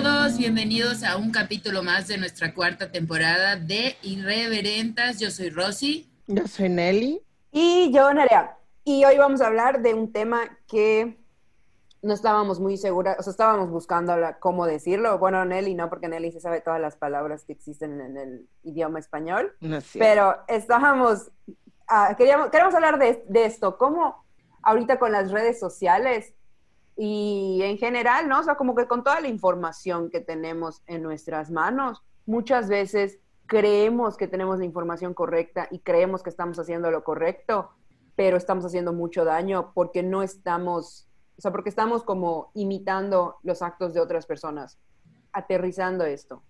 todos, bienvenidos a un capítulo más de nuestra cuarta temporada de Irreverentas. Yo soy Rosy. Yo soy Nelly. Y yo, Nerea. Y hoy vamos a hablar de un tema que no estábamos muy seguras, o sea, estábamos buscando cómo decirlo. Bueno, Nelly no, porque Nelly se sabe todas las palabras que existen en el idioma español. pero estábamos, ah, queríamos, queremos hablar de, de esto, cómo ahorita con las redes sociales y en general, ¿no? O sea, como que con toda la información que tenemos en nuestras manos, muchas veces creemos que tenemos la información correcta y creemos que estamos haciendo lo correcto, pero estamos haciendo mucho daño porque no estamos o sea, porque estamos como imitando los actos de otras personas, aterrizando esto.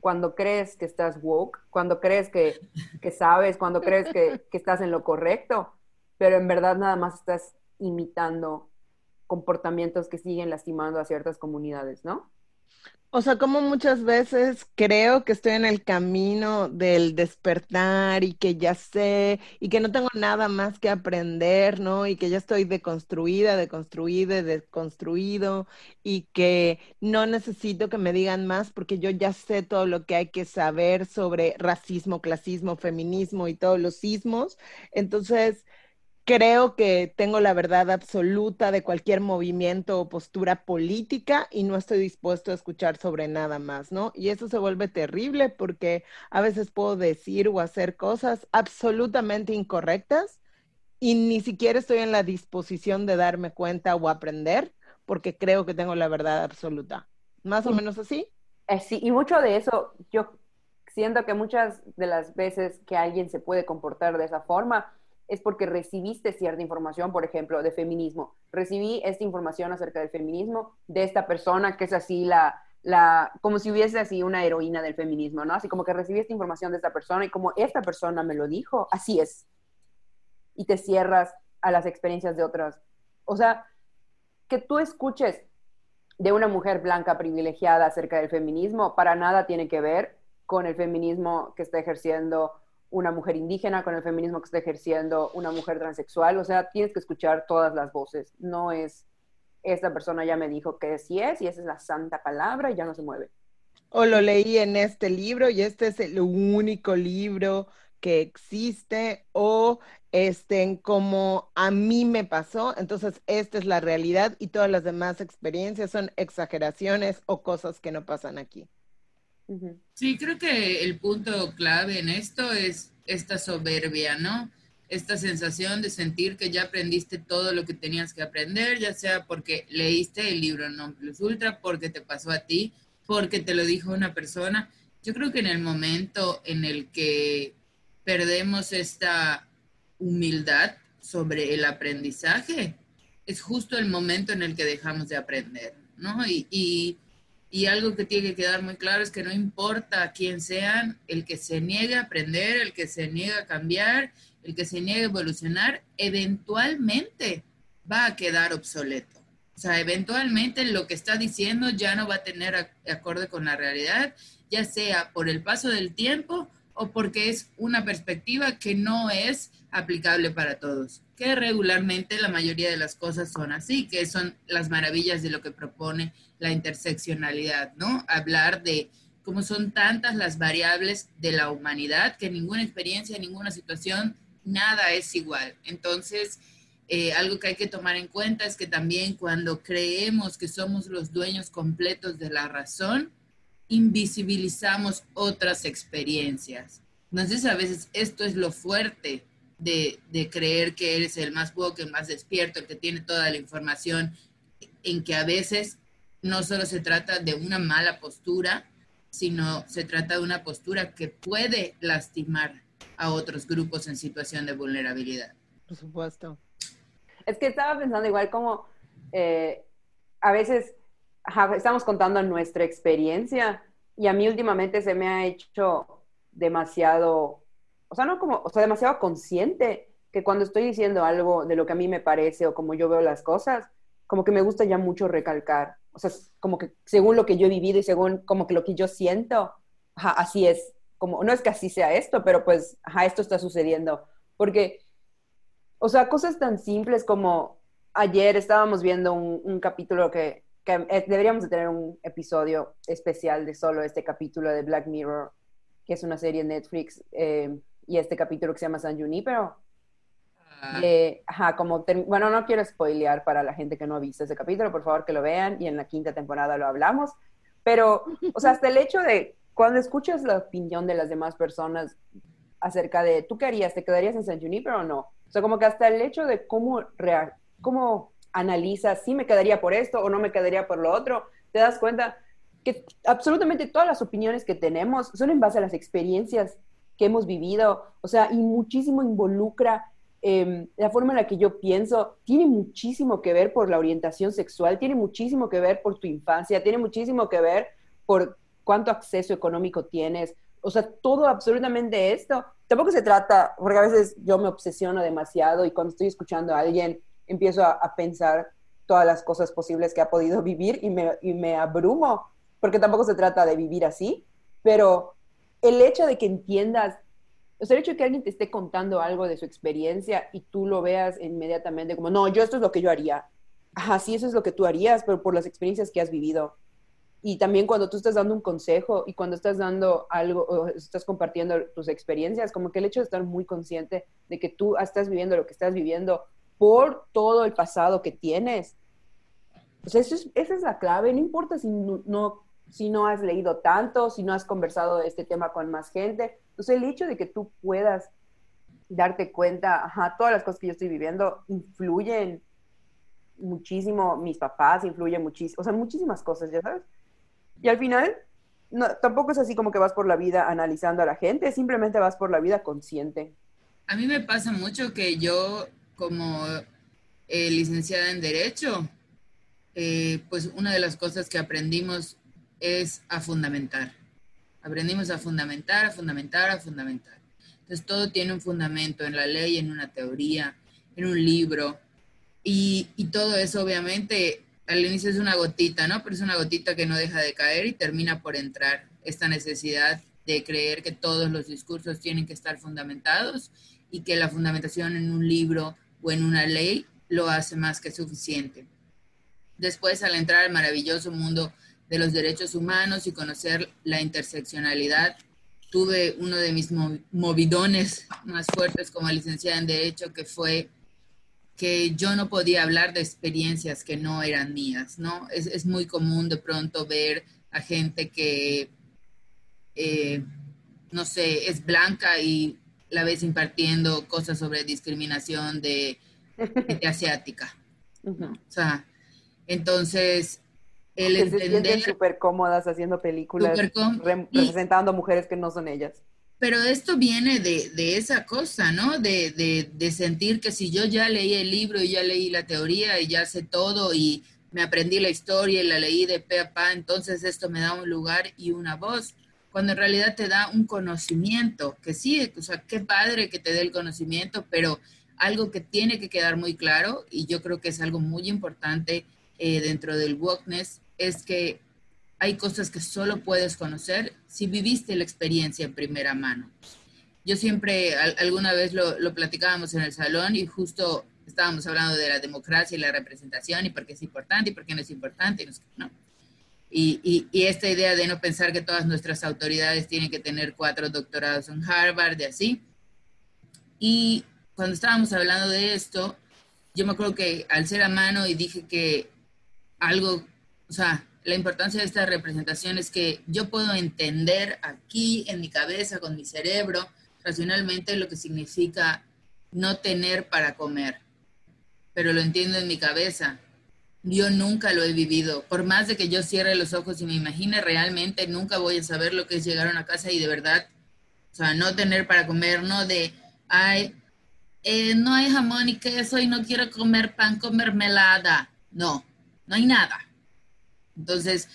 Cuando crees que estás woke, cuando crees que, que sabes, cuando crees que, que estás en lo correcto, pero en verdad nada más estás imitando comportamientos que siguen lastimando a ciertas comunidades, ¿no? O sea, como muchas veces creo que estoy en el camino del despertar y que ya sé y que no tengo nada más que aprender, ¿no? Y que ya estoy deconstruida, deconstruida, deconstruido y que no necesito que me digan más porque yo ya sé todo lo que hay que saber sobre racismo, clasismo, feminismo y todos los sismos. Entonces, creo que tengo la verdad absoluta de cualquier movimiento o postura política y no estoy dispuesto a escuchar sobre nada más, ¿no? Y eso se vuelve terrible porque a veces puedo decir o hacer cosas absolutamente incorrectas y ni siquiera estoy en la disposición de darme cuenta o aprender porque creo que tengo la verdad absoluta. Más o menos así. Eh, sí, y mucho de eso, yo siento que muchas de las veces que alguien se puede comportar de esa forma, es porque recibiste cierta información, por ejemplo, de feminismo. Recibí esta información acerca del feminismo de esta persona que es así la, la, como si hubiese así una heroína del feminismo, ¿no? Así como que recibí esta información de esta persona y como esta persona me lo dijo, así es. Y te cierras a las experiencias de otras. O sea, que tú escuches de una mujer blanca privilegiada acerca del feminismo, para nada tiene que ver con el feminismo que está ejerciendo una mujer indígena, con el feminismo que está ejerciendo una mujer transexual. O sea, tienes que escuchar todas las voces. No es, esta persona ya me dijo que sí es y esa es la santa palabra y ya no se mueve. O lo leí en este libro y este es el único libro que existe o este, como a mí me pasó, entonces esta es la realidad y todas las demás experiencias son exageraciones o cosas que no pasan aquí. Sí, creo que el punto clave en esto es esta soberbia, ¿no? Esta sensación de sentir que ya aprendiste todo lo que tenías que aprender, ya sea porque leíste el libro Non Plus Ultra, porque te pasó a ti, porque te lo dijo una persona. Yo creo que en el momento en el que perdemos esta humildad sobre el aprendizaje, es justo el momento en el que dejamos de aprender, ¿no? Y y algo que tiene que quedar muy claro es que no importa quién sean, el que se niegue a aprender, el que se niegue a cambiar, el que se niegue a evolucionar, eventualmente va a quedar obsoleto. O sea, eventualmente lo que está diciendo ya no va a tener acorde con la realidad, ya sea por el paso del tiempo o porque es una perspectiva que no es aplicable para todos, que regularmente la mayoría de las cosas son así, que son las maravillas de lo que propone la interseccionalidad, ¿no? Hablar de cómo son tantas las variables de la humanidad que ninguna experiencia, ninguna situación, nada es igual. Entonces, eh, algo que hay que tomar en cuenta es que también cuando creemos que somos los dueños completos de la razón, invisibilizamos otras experiencias. Entonces, a veces esto es lo fuerte de, de creer que eres el más woke, el más despierto, el que tiene toda la información, en que a veces no solo se trata de una mala postura, sino se trata de una postura que puede lastimar a otros grupos en situación de vulnerabilidad. Por supuesto. Es que estaba pensando igual como eh, a veces estamos contando nuestra experiencia y a mí últimamente se me ha hecho demasiado, o sea, no como, o sea, demasiado consciente que cuando estoy diciendo algo de lo que a mí me parece o como yo veo las cosas, como que me gusta ya mucho recalcar o sea, como que según lo que yo he vivido y según como que lo que yo siento, así es, como, no es que así sea esto, pero pues, ajá, esto está sucediendo. Porque, o sea, cosas tan simples como ayer estábamos viendo un, capítulo que que deberíamos de tener un episodio especial de solo este capítulo de Black Mirror, que es una serie en Netflix, eh, y este capítulo que se llama San Junipero. Ah, Eh, ajá, como, bueno, no quiero spoilear para la gente que no ha visto ese capítulo, por favor que lo vean y en la quinta temporada lo hablamos, pero, o sea, hasta el hecho de cuando escuchas la opinión de las demás personas acerca de, ¿tú qué harías? ¿Te quedarías en San Junipero o no? O sea, como que hasta el hecho de cómo, rea- cómo analizas si me quedaría por esto o no me quedaría por lo otro, te das cuenta que absolutamente todas las opiniones que tenemos son en base a las experiencias que hemos vivido, o sea, y muchísimo involucra eh, la forma en la que yo pienso, tiene muchísimo que ver por la orientación sexual, tiene muchísimo que ver por tu infancia, tiene muchísimo que ver por cuánto acceso económico tienes, o sea, todo absolutamente esto. Tampoco se trata, porque a veces yo me obsesiono demasiado y cuando estoy escuchando a alguien empiezo a, a pensar todas las cosas posibles que ha podido vivir y me, y me abrumo, porque tampoco se trata de vivir así, pero el hecho de que entiendas, o sea, el hecho de que alguien te esté contando algo de su experiencia y tú lo veas inmediatamente como, no, yo esto es lo que yo haría. Ajá, sí, eso es lo que tú harías, pero por las experiencias que has vivido. Y también cuando tú estás dando un consejo y cuando estás dando algo, o estás compartiendo tus experiencias, como que el hecho de estar muy consciente de que tú estás viviendo lo que estás viviendo por todo el pasado que tienes. Sea, eso es- esa es la clave. No importa si no- si no has leído tanto, si no has conversado de este tema con más gente. Sea, el hecho de que tú puedas darte cuenta, ajá, todas las cosas que yo estoy viviendo influyen muchísimo, mis papás influyen muchísimo, o sea, muchísimas cosas, ya sabes. Y al final, no, tampoco es así como que vas por la vida analizando a la gente, simplemente vas por la vida consciente. A mí me pasa mucho que yo, como eh, licenciada en Derecho, eh, pues una de las cosas que aprendimos es a fundamentar. Aprendimos a fundamentar, a fundamentar, a fundamentar. Entonces todo tiene un fundamento en la ley, en una teoría, en un libro. Y, y todo eso obviamente al inicio es una gotita, ¿no? Pero es una gotita que no deja de caer y termina por entrar esta necesidad de creer que todos los discursos tienen que estar fundamentados y que la fundamentación en un libro o en una ley lo hace más que suficiente. Después, al entrar al maravilloso mundo de los derechos humanos y conocer la interseccionalidad, tuve uno de mis movidones más fuertes como licenciada en Derecho, que fue que yo no podía hablar de experiencias que no eran mías, ¿no? Es, es muy común de pronto ver a gente que, eh, no sé, es blanca y la ves impartiendo cosas sobre discriminación de asiática. Uh -huh. O sea, entonces, el que entender... se sienten súper cómodas haciendo películas, re representando y, mujeres que no son ellas. Pero esto viene de, de esa cosa, ¿no? De, de, de, sentir que si yo ya leí el libro y ya leí la teoría y ya sé todo y me aprendí la historia y la leí de pe a pa, entonces esto me da un lugar y una voz, cuando en realidad te da un conocimiento, que sí, o sea, qué padre que te dé el conocimiento, pero algo que tiene que quedar muy claro, y yo creo que es algo muy importante eh, dentro del wokeness, es que hay cosas que solo puedes conocer si viviste la experiencia en primera mano. Yo siempre, al, alguna vez lo, lo, platicábamos en el salón y justo estábamos hablando de la democracia y la representación y por qué es importante y por qué no es importante. Y, esta idea de no pensar que todas nuestras autoridades tienen que tener cuatro doctorados en Harvard y así. Y cuando estábamos hablando de esto, yo me acuerdo que al ser a mano y dije que algo, o sea, la importancia de esta representación es que yo puedo entender aquí en mi cabeza, con mi cerebro, racionalmente lo que significa no tener para comer, pero lo entiendo en mi cabeza. Yo nunca lo he vivido. Por más de que yo cierre los ojos y me imagine realmente, nunca voy a saber lo que es llegar a una casa y de verdad, o sea, no tener para comer, no de, ay, eh, no hay jamón y queso y no quiero comer pan con mermelada. No, no hay nada. Entonces,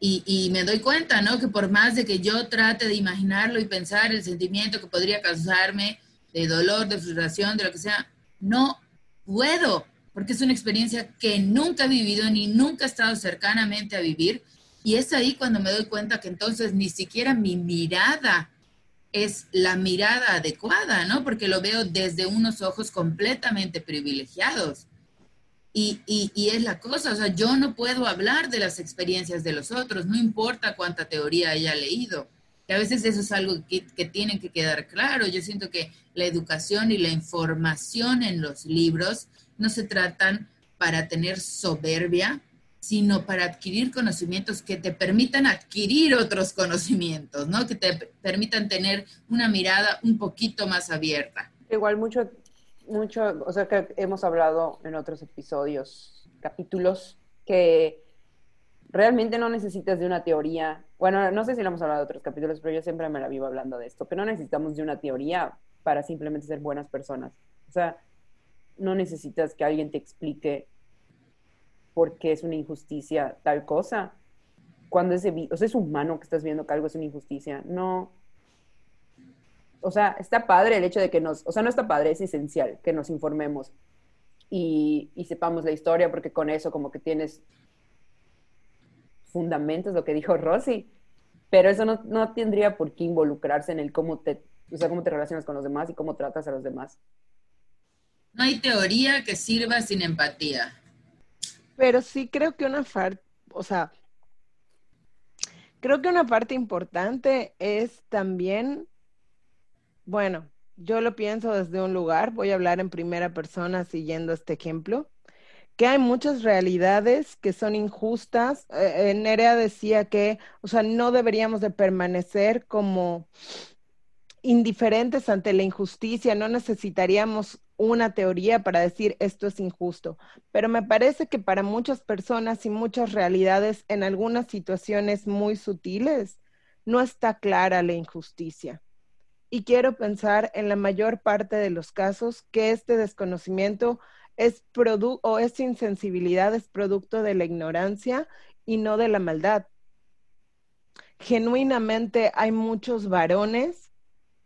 y, me doy cuenta, ¿no? Que por más de que yo trate de imaginarlo y pensar el sentimiento que podría causarme de dolor, de frustración, de lo que sea, no puedo, porque es una experiencia que nunca he vivido ni nunca he estado cercanamente a vivir. Y es ahí cuando me doy cuenta que entonces ni siquiera mi mirada es la mirada adecuada, ¿no? Porque lo veo desde unos ojos completamente privilegiados. Y, es la cosa, o sea, yo no puedo hablar de las experiencias de los otros, no importa cuánta teoría haya leído. Que a veces eso es algo que, que tiene que quedar claro. Yo siento que la educación y la información en los libros no se tratan para tener soberbia, sino para adquirir conocimientos que te permitan adquirir otros conocimientos, ¿no? Que te permitan tener una mirada un poquito más abierta. Igual mucho, mucho, o sea que hemos hablado en otros episodios, capítulos, que realmente no necesitas de una teoría. Bueno, no sé si lo hemos hablado en otros capítulos, pero yo siempre me la vivo hablando de esto, que no necesitamos de una teoría para simplemente ser buenas personas. O sea, no necesitas que alguien te explique porque es una injusticia tal cosa. Cuando es, o sea, es humano que estás viendo que algo es una injusticia. No. O sea, está padre el hecho de que nos, o sea, no está padre, es esencial que nos informemos y, y sepamos la historia, porque con eso como que tienes fundamentos, lo que dijo Rosy, pero eso no, no tendría por qué involucrarse en el cómo te, o sea, cómo te relacionas con los demás y cómo tratas a los demás. No hay teoría que sirva sin empatía. Pero sí creo que una parte, o sea, creo que una parte importante es también, bueno, yo lo pienso desde un lugar, voy a hablar en primera persona siguiendo este ejemplo, que hay muchas realidades que son injustas. Eh, eh Nerea decía que, o sea, no deberíamos de permanecer como indiferentes ante la injusticia, no necesitaríamos una teoría para decir esto es injusto, pero me parece que para muchas personas y muchas realidades, en algunas situaciones muy sutiles, no está clara la injusticia. Y quiero pensar en la mayor parte de los casos que este desconocimiento es o esta insensibilidad es producto de la ignorancia y no de la maldad. Genuinamente hay muchos varones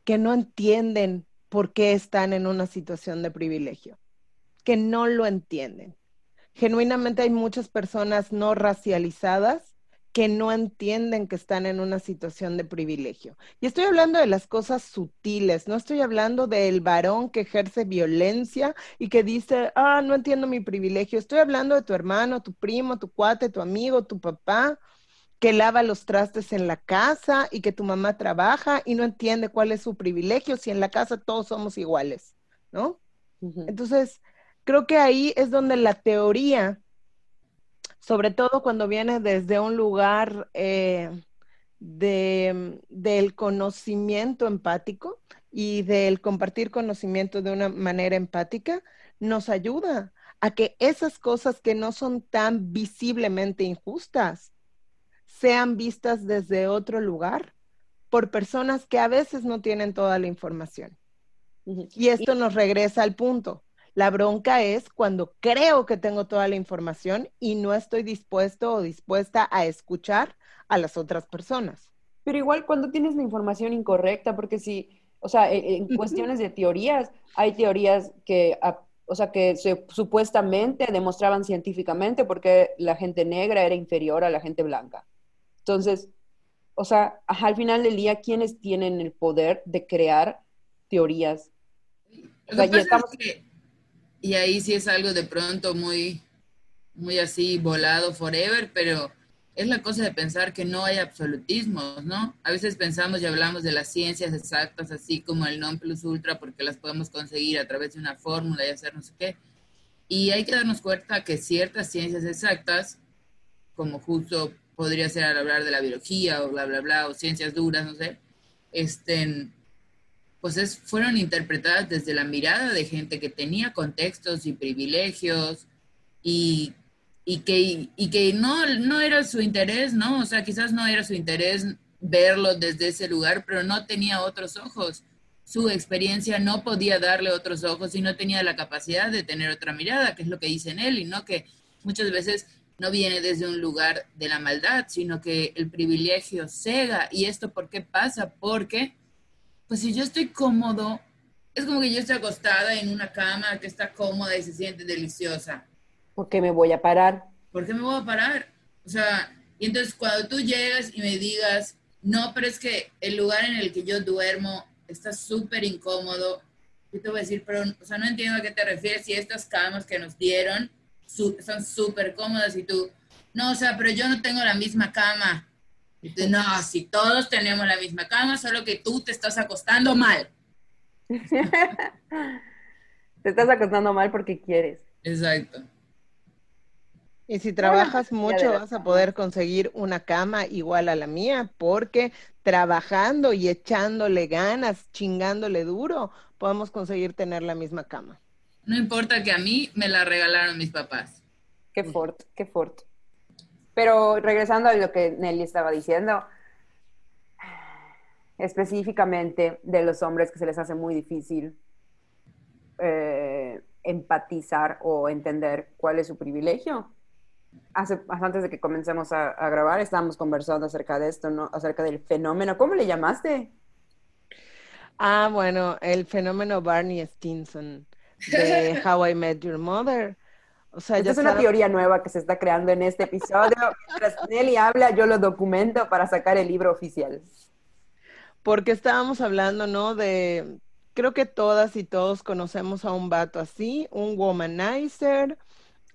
que no entienden por qué están en una situación de privilegio, que no lo entienden. Genuinamente hay muchas personas no racializadas que no entienden que están en una situación de privilegio. Y estoy hablando de las cosas sutiles, no estoy hablando del varón que ejerce violencia y que dice, ah, no entiendo mi privilegio. Estoy hablando de tu hermano, tu primo, tu cuate, tu amigo, tu papá, que lava los trastes en la casa y que tu mamá trabaja y no entiende cuál es su privilegio si en la casa todos somos iguales, ¿no? Entonces, creo que ahí es donde la teoría, sobre todo cuando viene desde un lugar eh, de, del conocimiento empático y del compartir conocimiento de una manera empática, nos ayuda a que esas cosas que no son tan visiblemente injustas, sean vistas desde otro lugar por personas que a veces no tienen toda la información. Y esto nos regresa al punto. La bronca es cuando creo que tengo toda la información y no estoy dispuesto o dispuesta a escuchar a las otras personas. Pero igual cuando tienes la información incorrecta, porque si, o sea, e, en, cuestiones de teorías, hay teorías que, o sea, que se, supuestamente demostraban científicamente porque la gente negra era inferior a la gente blanca. Entonces, o sea, al final del día, ¿quiénes tienen el poder de crear teorías? Y ahí sí es algo de pronto muy, muy así volado forever, pero es la cosa de pensar que no hay absolutismos, ¿no? A veces pensamos y hablamos de las ciencias exactas, así como el non plus ultra, porque las podemos conseguir a través de una fórmula y hacer no sé qué. Y hay que darnos cuenta que ciertas ciencias exactas, como justo podría ser al hablar de la biología o bla, bla, bla, o ciencias duras, no sé, este, pues es, fueron interpretadas desde la mirada de gente que tenía contextos y privilegios y, y que, y que no, no era su interés, ¿no? O sea, quizás no era su interés verlo desde ese lugar, pero no tenía otros ojos. Su experiencia no podía darle otros ojos y no tenía la capacidad de tener otra mirada, que es lo que dice Nelly, ¿no? Que muchas veces no viene desde un lugar de la maldad, sino que el privilegio cega. ¿Y esto por qué pasa? Porque, pues si yo estoy cómodo, es como que yo estoy acostada en una cama que está cómoda y se siente deliciosa. ¿Por qué me voy a parar? ¿Por qué me voy a parar? O sea, y entonces cuando tú llegas y me digas, no, pero es que el lugar en el que yo duermo está súper incómodo, yo te voy a decir, pero, o sea, no entiendo a qué te refieres si estas camas que nos dieron son súper cómodas y tú, no, o sea, pero yo no tengo la misma cama. No, si todos tenemos la misma cama, solo que tú te estás acostando mal. te estás acostando mal porque quieres. Exacto. Y si trabajas mucho vas a poder conseguir una cama igual a la mía, porque trabajando y echándole ganas, chingándole duro, podemos conseguir tener la misma cama. No importa que a mí me la regalaron mis papás. Qué fort, qué fort. Pero regresando a lo que Nelly estaba diciendo, específicamente de los hombres que se les hace muy difícil eh, empatizar o entender cuál es su privilegio. Hace, antes de que comencemos a, grabar, estábamos conversando acerca de esto, ¿no? Acerca del fenómeno. ¿Cómo le llamaste? Ah, bueno, el fenómeno Barney Stinson de How I Met Your Mother. O sea, es una teoría nueva que se está creando en este episodio. Mientras Nelly habla, yo lo documento para sacar el libro oficial. Porque estábamos hablando, ¿no? De, creo que todas y todos conocemos a un vato así, un womanizer,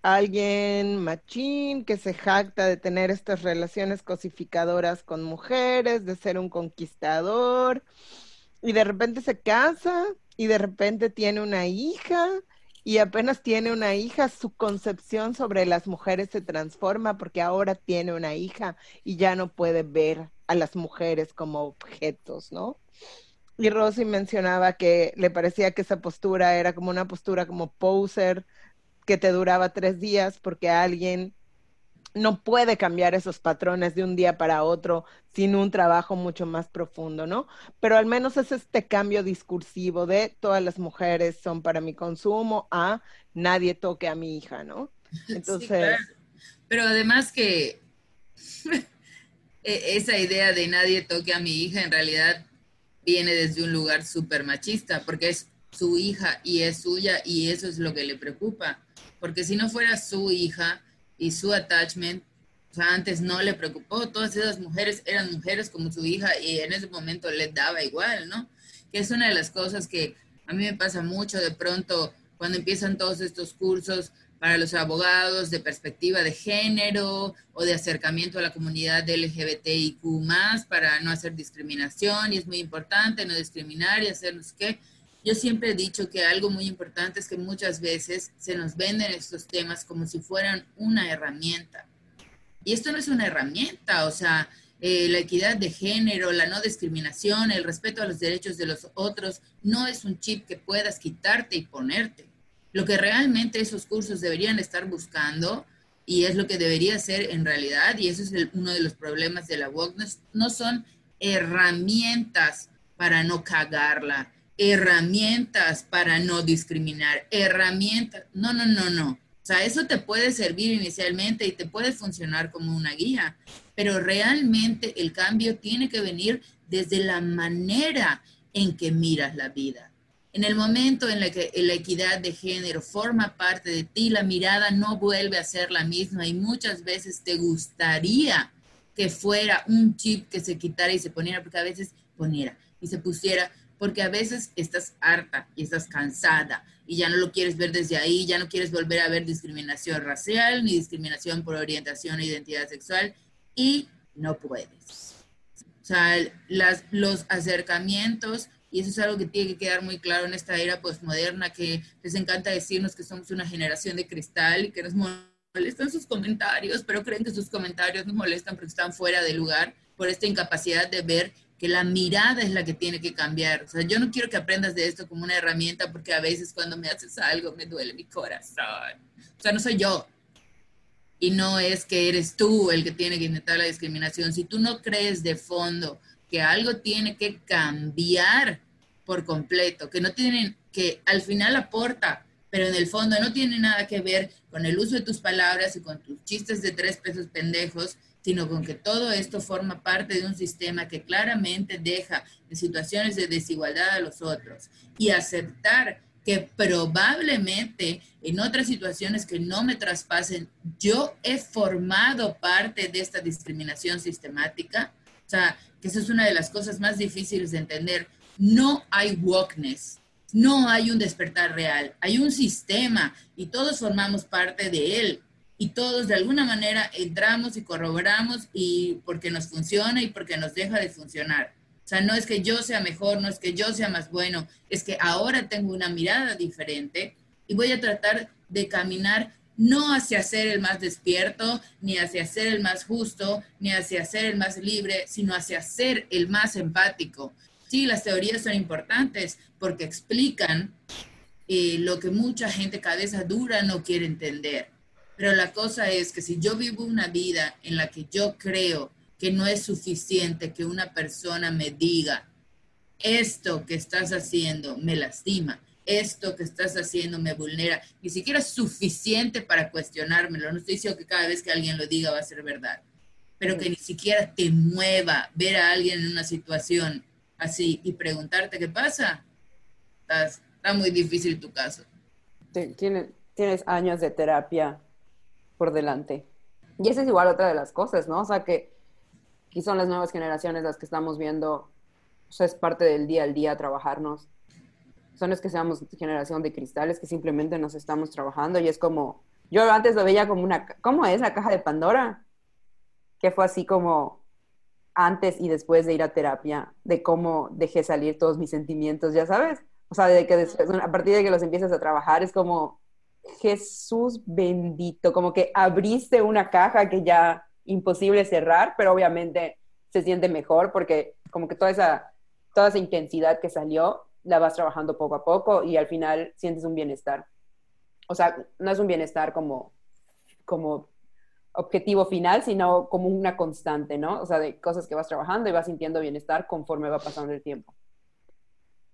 alguien machín que se jacta de tener estas relaciones cosificadoras con mujeres, de ser un conquistador, y de repente se casa y de repente tiene una hija y apenas tiene una hija, su concepción sobre las mujeres se transforma porque ahora tiene una hija y ya no puede ver a las mujeres como objetos, ¿no? Y Rosy mencionaba que le parecía que esa postura era como una postura como poser, que te duraba tres días porque alguien no puede cambiar esos patrones de un día para otro sin un trabajo mucho más profundo, ¿no? Pero al menos es este cambio discursivo de todas las mujeres son para mi consumo a nadie toque a mi hija, ¿no? Entonces... Pero además que e-, esa idea de nadie toque a mi hija en realidad viene desde un lugar súper machista, porque es su hija y es suya y eso es lo que le preocupa. Porque si no fuera su hija, y su attachment, o sea, antes no le preocupó, todas esas mujeres eran mujeres como su hija y en ese momento le daba igual, ¿no? Que es una de las cosas que a mí me pasa mucho de pronto cuando empiezan todos estos cursos para los abogados de perspectiva de género o de acercamiento a la comunidad LGBTIQ para no hacer discriminación y es muy importante no discriminar y hacer qué. Yo siempre he dicho que algo muy importante es que muchas veces se nos venden estos temas como si fueran una herramienta. Y esto no es una herramienta, o sea, eh, la equidad de género, la no discriminación, el respeto a los derechos de los otros, no es un chip que puedas quitarte y ponerte. Lo que realmente esos cursos deberían estar buscando, y es lo que debería ser en realidad, y eso es uno de los problemas de la wokeness, no son herramientas para no cagarla, herramientas para no discriminar, herramientas. No, no, no, no. O sea, eso te puede servir inicialmente y te puede funcionar como una guía, pero realmente el cambio tiene que venir desde la manera en que miras la vida. En el momento en el que la equidad de género forma parte de ti, la mirada no vuelve a ser la misma y muchas veces te gustaría que fuera un chip que se quitara y se poniera, porque a veces poniera y se pusiera, porque a veces estás harta y estás cansada y ya no lo quieres ver desde ahí, ya no quieres volver a ver discriminación racial ni discriminación por orientación o identidad sexual y no puedes. O sea, las, los acercamientos, y eso es algo que tiene que quedar muy claro en esta era postmoderna, que les encanta decirnos que somos una generación de cristal y que nos molestan sus comentarios, pero creen que sus comentarios nos molestan porque están fuera de lugar por esta incapacidad de ver que la mirada es la que tiene que cambiar. O sea, yo no quiero que aprendas de esto como una herramienta porque a veces cuando me haces algo me duele mi corazón. O sea, no soy yo. Y no es que eres tú el que tiene que intentar la discriminación. Si tú no crees de fondo que algo tiene que cambiar por completo, que no tienen, que al final aporta, pero en el fondo no tiene nada que ver con el uso de tus palabras y con tus chistes de tres pesos pendejos, sino con que todo esto forma parte de un sistema que claramente deja en situaciones de desigualdad a los otros y aceptar que probablemente en otras situaciones que no me traspasen, yo he formado parte de esta discriminación sistemática. O sea, que eso es una de las cosas más difíciles de entender. No hay wokeness, no hay un despertar real, hay un sistema y todos formamos parte de él y todos de alguna manera entramos y corroboramos y porque nos funciona y porque nos deja de funcionar. O sea, no es que yo sea mejor, no es que yo sea más bueno, es que ahora tengo una mirada diferente y voy a tratar de caminar no hacia ser el más despierto, ni hacia ser el más justo, ni hacia ser el más libre, sino hacia ser el más empático. Sí, las teorías son importantes porque explican eh, lo que mucha gente cabeza dura no quiere entender. Pero la cosa es que si yo vivo una vida en la que yo creo que no es suficiente que una persona me diga, esto que estás haciendo me lastima, esto que estás haciendo me vulnera, ni siquiera es suficiente para cuestionármelo. No estoy diciendo que cada vez que alguien lo diga va a ser verdad, pero que ni siquiera te mueva ver a alguien en una situación así y preguntarte qué pasa. Está, muy difícil tu caso. Tienes, tienes años de terapia por delante. Y esa es igual otra de las cosas, ¿no? O sea, que aquí son las nuevas generaciones las que estamos viendo, o sea, es parte del día al día trabajarnos. Son es que seamos generación de cristales que simplemente nos estamos trabajando y es como, yo antes lo veía como una, ¿cómo es la caja de Pandora? Que fue así como antes y después de ir a terapia, de cómo dejé salir todos mis sentimientos, ya sabes. O sea, de que a partir de que los empiezas a trabajar es como, Jesús bendito, como que abriste una caja que ya imposible cerrar, pero obviamente se siente mejor porque como que toda esa, toda esa intensidad que salió la vas trabajando poco a poco y al final sientes un bienestar. O sea, no es un bienestar como, como objetivo final, sino como una constante, ¿no? O sea, de cosas que vas trabajando y vas sintiendo bienestar conforme va pasando el tiempo.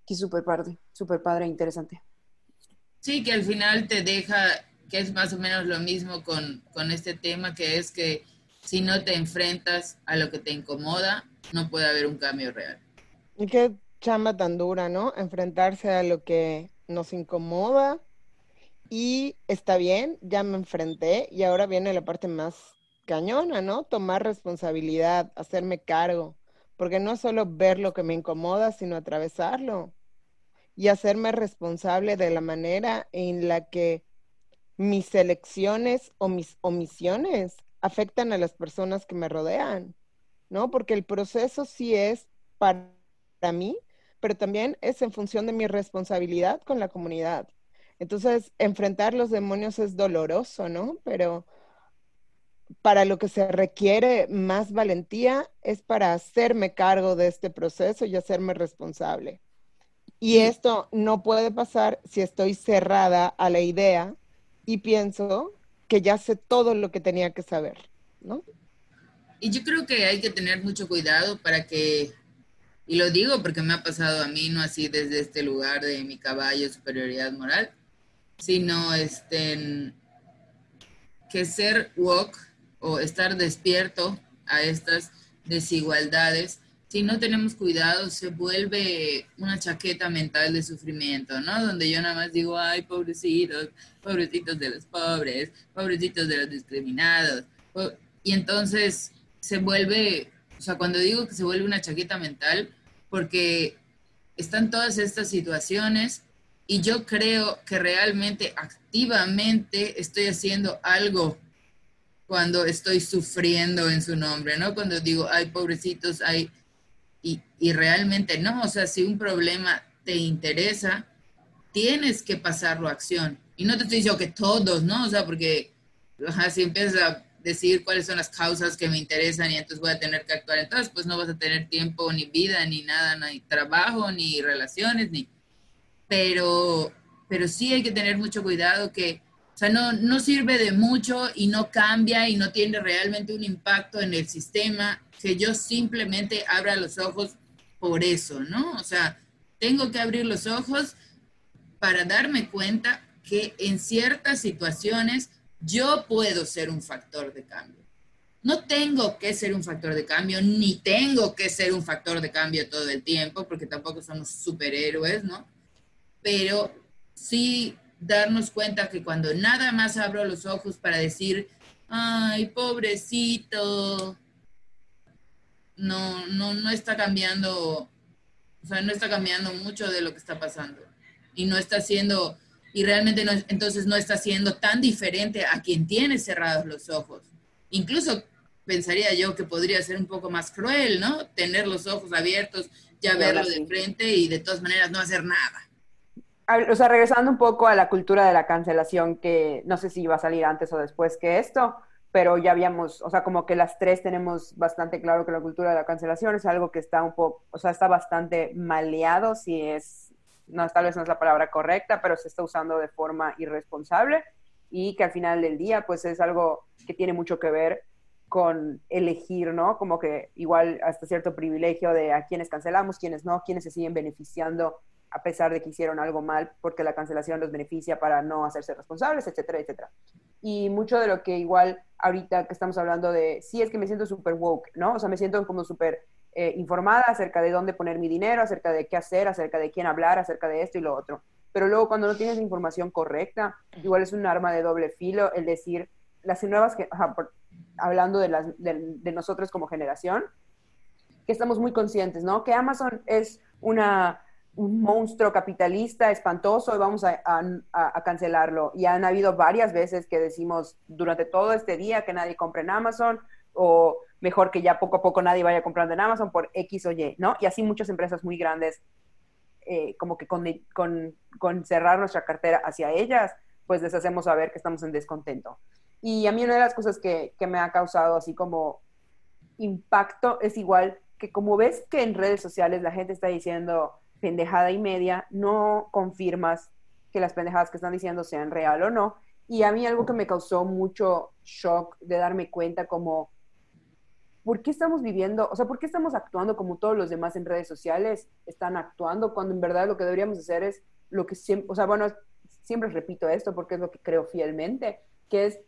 Qué súper padre, súper padre, interesante. Sí, que al final te deja, que es más o menos lo mismo con, este tema, que es que si no te enfrentas a lo que te incomoda, no puede haber un cambio real. Y qué chamba tan dura, ¿no? Enfrentarse a lo que nos incomoda y está bien, ya me enfrenté y ahora viene la parte más cañona, ¿no? Tomar responsabilidad, hacerme cargo, porque no solo ver lo que me incomoda, sino atravesarlo y hacerme responsable de la manera en la que mis elecciones o mis omisiones afectan a las personas que me rodean, ¿no? Porque el proceso sí es para mí, pero también es en función de mi responsabilidad con la comunidad. Entonces, enfrentar los demonios es doloroso, ¿no? Pero para lo que se requiere más valentía es para hacerme cargo de este proceso y hacerme responsable. Y esto no puede pasar si estoy cerrada a la idea y pienso que ya sé todo lo que tenía que saber, ¿no? Y yo creo que hay que tener mucho cuidado para que, y lo digo porque me ha pasado a mí, no así desde este lugar de mi caballo superioridad moral, sino este, que ser woke o estar despierto a estas desigualdades si no tenemos cuidado, se vuelve una chaqueta mental de sufrimiento, ¿no? Donde yo nada más digo, ay, pobrecitos, pobrecitos de los pobres, pobrecitos de los discriminados. Y entonces se vuelve, o sea, cuando digo que se vuelve una chaqueta mental, porque están todas estas situaciones y yo creo que realmente activamente estoy haciendo algo cuando estoy sufriendo en su nombre, ¿no? Cuando digo, ay, pobrecitos, ay y, realmente no, o sea, si un problema te interesa, tienes que pasarlo a acción. Y no te estoy diciendo que todos, ¿no? O sea, porque si empiezas a decir cuáles son las causas que me interesan y entonces voy a tener que actuar, entonces pues no vas a tener tiempo, ni vida, ni nada, ni trabajo, ni relaciones, ni... Pero, pero sí hay que tener mucho cuidado que, o sea, no, no sirve de mucho y no cambia y no tiene realmente un impacto en el sistema que yo simplemente abra los ojos por eso, ¿no? O sea, tengo que abrir los ojos para darme cuenta que en ciertas situaciones yo puedo ser un factor de cambio. No tengo que ser un factor de cambio, ni tengo que ser un factor de cambio todo el tiempo, porque tampoco somos superhéroes, ¿no? Pero sí darnos cuenta que cuando nada más abro los ojos para decir, ay, pobrecito, no, no, no está cambiando, o sea, no está cambiando mucho de lo que está pasando. y no está siendo, y realmente no, entonces no está siendo tan diferente a quien tiene cerrados los ojos. Incluso pensaría yo que podría ser un poco más cruel, ¿no? Tener los ojos abiertos, ya verlo de frente y de todas maneras no hacer nada. O sea, regresando un poco a la cultura de la cancelación, que no sé si iba a salir antes o después que esto, pero ya habíamos, o sea, como que las tres tenemos bastante claro que la cultura de la cancelación es algo que está un poco, o sea, está bastante maleado, si es, no, tal vez no es la palabra correcta, pero se está usando de forma irresponsable y que al final del día, pues es algo que tiene mucho que ver con elegir, ¿no? Como que igual hasta cierto privilegio de a quienes cancelamos, quienes no, quienes se siguen beneficiando a pesar de que hicieron algo mal, porque la cancelación los beneficia para no hacerse responsables, etcétera, etcétera. Y mucho de lo que igual ahorita que estamos hablando de, sí, es que me siento súper woke, ¿no? O sea, me siento como súper eh, informada acerca de dónde poner mi dinero, acerca de qué hacer, acerca de quién hablar, acerca de esto y lo otro. Pero luego cuando no tienes información correcta, igual es un arma de doble filo el decir, las nuevas, hablando de, las, de, nosotros como generación, que estamos muy conscientes, ¿no? Que Amazon es una, un monstruo capitalista espantoso y vamos a, cancelarlo. Y han habido varias veces que decimos durante todo este día que nadie compre en Amazon o mejor que ya poco a poco nadie vaya comprando en Amazon por X o Y, ¿no? Y así muchas empresas muy grandes, eh, como que con, con, con cerrar nuestra cartera hacia ellas, pues les hacemos saber que estamos en descontento. Y a mí una de las cosas que, que me ha causado así como impacto es igual que como ves que en redes sociales la gente está diciendo pendejada y media, no confirmas que las pendejadas que están diciendo sean real o no. Y a mí algo que me causó mucho shock de darme cuenta como, ¿por qué estamos viviendo, o sea, por qué estamos actuando como todos los demás en redes sociales están actuando cuando en verdad lo que deberíamos hacer es lo que siempre, o sea, bueno, siempre repito esto porque es lo que creo fielmente, que es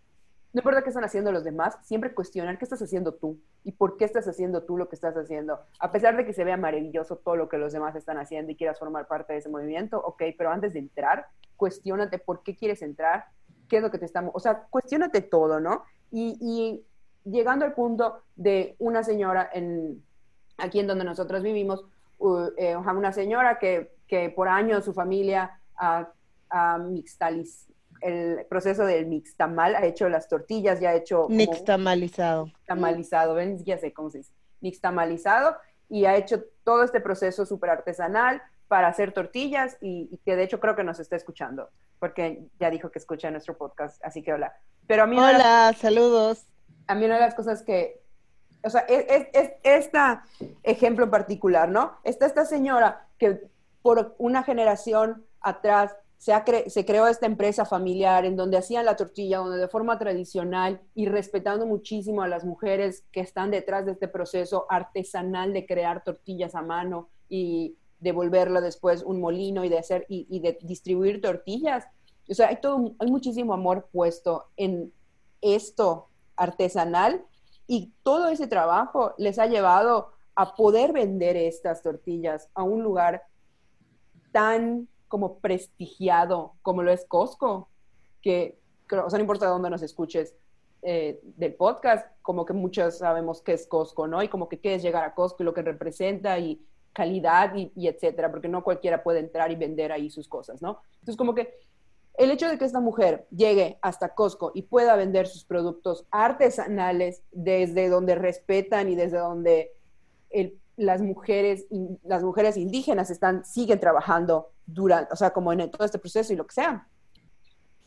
no importa qué están haciendo los demás, siempre cuestionar qué estás haciendo tú y por qué estás haciendo tú lo que estás haciendo. A pesar de que se vea maravilloso todo lo que los demás están haciendo y quieras formar parte de ese movimiento, ok, pero antes de entrar, cuestionate por qué quieres entrar, qué es lo que te estamos, o sea, cuestionate todo, ¿no? Y, llegando al punto de una señora en, aquí en donde nosotros vivimos, eh, una señora que, que, por años su familia ha, ha el proceso del mixtamal, ha hecho las tortillas, ya ha hecho... Mixtamalizado. Mixtamalizado, ven, ya sé cómo se dice. Mixtamalizado y ha hecho todo este proceso súper artesanal para hacer tortillas y, que de hecho creo que nos está escuchando, porque ya dijo que escucha nuestro podcast, así que hola. Pero a mí hola, saludos. A mí una de las cosas que, o sea, es, es, este ejemplo en particular, ¿no? Está esta señora que por una generación atrás se, creó esta empresa familiar en donde hacían la tortilla, donde de forma tradicional y respetando muchísimo a las mujeres que están detrás de este proceso artesanal de crear tortillas a mano y devolverla después un molino y de hacer y, de distribuir tortillas. O sea, hay todo, hay muchísimo amor puesto en esto artesanal y todo ese trabajo les ha llevado a poder vender estas tortillas a un lugar tan como prestigiado como lo es Costco, que, o sea, no importa dónde nos escuches eh, del podcast, como que muchos sabemos qué es Costco, ¿no? Y como que qué es llegar a Costco y lo que representa y calidad y, y etcétera, porque no cualquiera puede entrar y vender ahí sus cosas, ¿no? Entonces, como que el hecho de que esta mujer llegue hasta Costco y pueda vender sus productos artesanales desde donde respetan y desde donde el las mujeres, las mujeres indígenas están, siguen trabajando durante, o sea, como en todo este proceso y lo que sea.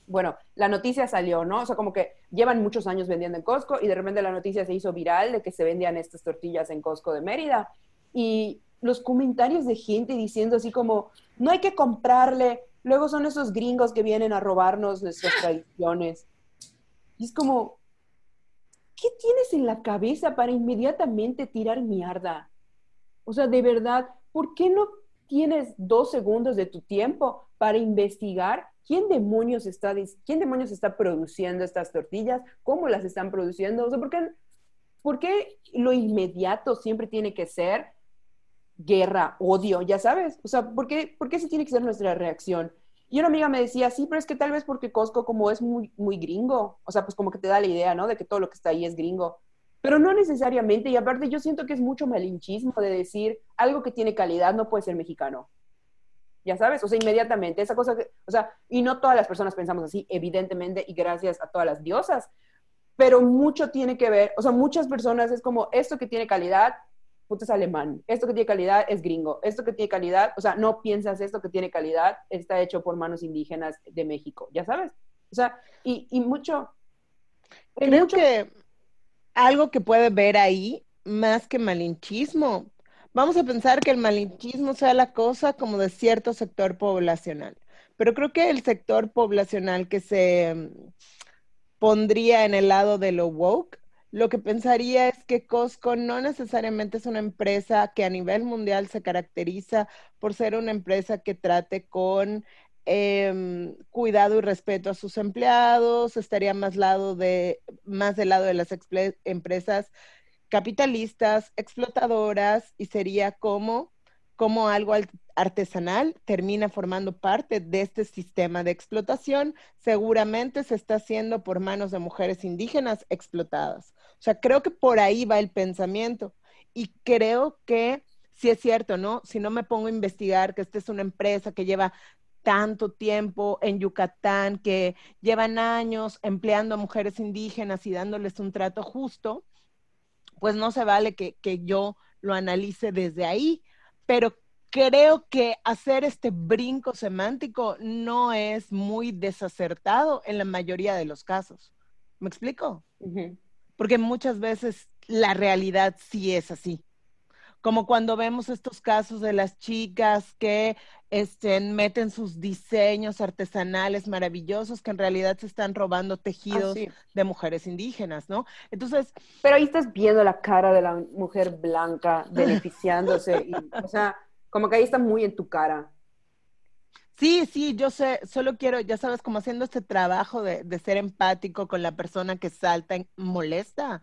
Bueno, la noticia salió, ¿no? O sea, como que llevan muchos años vendiendo en Costco y de repente la noticia se hizo viral de que se vendían estas tortillas en Costco de Mérida. Y los comentarios de gente diciendo así como, no hay que comprarle, luego son esos gringos que vienen a robarnos nuestras tradiciones. Y es como, ¿qué tienes en la cabeza para inmediatamente tirar mierda? O sea, de verdad, ¿por qué no tienes dos segundos de tu tiempo para investigar quién demonios está, quién demonios está produciendo estas tortillas, cómo las están produciendo? O sea, ¿por qué, ¿por qué lo inmediato siempre tiene que ser guerra, odio, ya sabes? O sea, ¿por qué, ¿por qué tiene que ser nuestra reacción? Y una amiga me decía, sí, pero es que tal vez porque Costco como es muy, muy gringo, o sea, pues como que te da la idea, ¿no? De que todo lo que está ahí es gringo. Pero no necesariamente, y aparte yo siento que es mucho malinchismo de decir algo que tiene calidad no puede ser mexicano. ya sabes, o sea, inmediatamente, esa cosa que, o sea, y no todas las personas pensamos así, evidentemente, y gracias a todas las diosas, pero mucho tiene que ver, o sea, muchas personas es como, esto que tiene calidad, puto es alemán, esto que tiene calidad es gringo, esto que tiene calidad, o sea, no piensas esto que tiene calidad está hecho por manos indígenas de México, ya sabes, o sea, y, y mucho... Creo que algo que puede ver ahí, más que malinchismo, vamos a pensar que el malinchismo sea la cosa como de cierto sector poblacional, pero creo que el sector poblacional que se mm, pondría en el lado de lo woke, lo que pensaría es que Costco no necesariamente es una empresa que a nivel mundial se caracteriza por ser una empresa que trate con eh, cuidado y respeto a sus empleados, estaría más, lado de, más del lado de las empresas capitalistas, explotadoras, y sería como, como algo artesanal termina formando parte de este sistema de explotación, seguramente se está haciendo por manos de mujeres indígenas explotadas. O sea, creo que por ahí va el pensamiento. Y creo que si es cierto, ¿no? Si no me pongo a investigar que esta es una empresa que lleva tanto tiempo en Yucatán, que llevan años empleando a mujeres indígenas y dándoles un trato justo, pues no se vale que, que yo lo analice desde ahí, pero creo que hacer este brinco semántico no es muy desacertado en la mayoría de los casos. ¿Me explico? Porque muchas veces la realidad sí es así como cuando vemos estos casos de las chicas que este, meten sus diseños artesanales maravillosos que en realidad se están robando tejidos de mujeres indígenas, ¿no? Entonces... Pero ahí estás viendo la cara de la mujer blanca beneficiándose, o sea, como que ahí está muy en tu cara. Sí, sí, yo sé, solo quiero, ya sabes, como haciendo este trabajo de, de ser empático con la persona que salta, molesta,